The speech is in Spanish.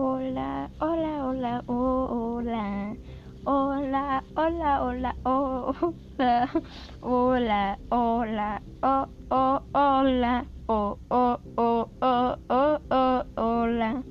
Oh, hola, hola, hola, hola. Hola, hola, hola, hola. Hola, hola, oh, oh, hola. Oh, oh, oh, oh, oh, hola.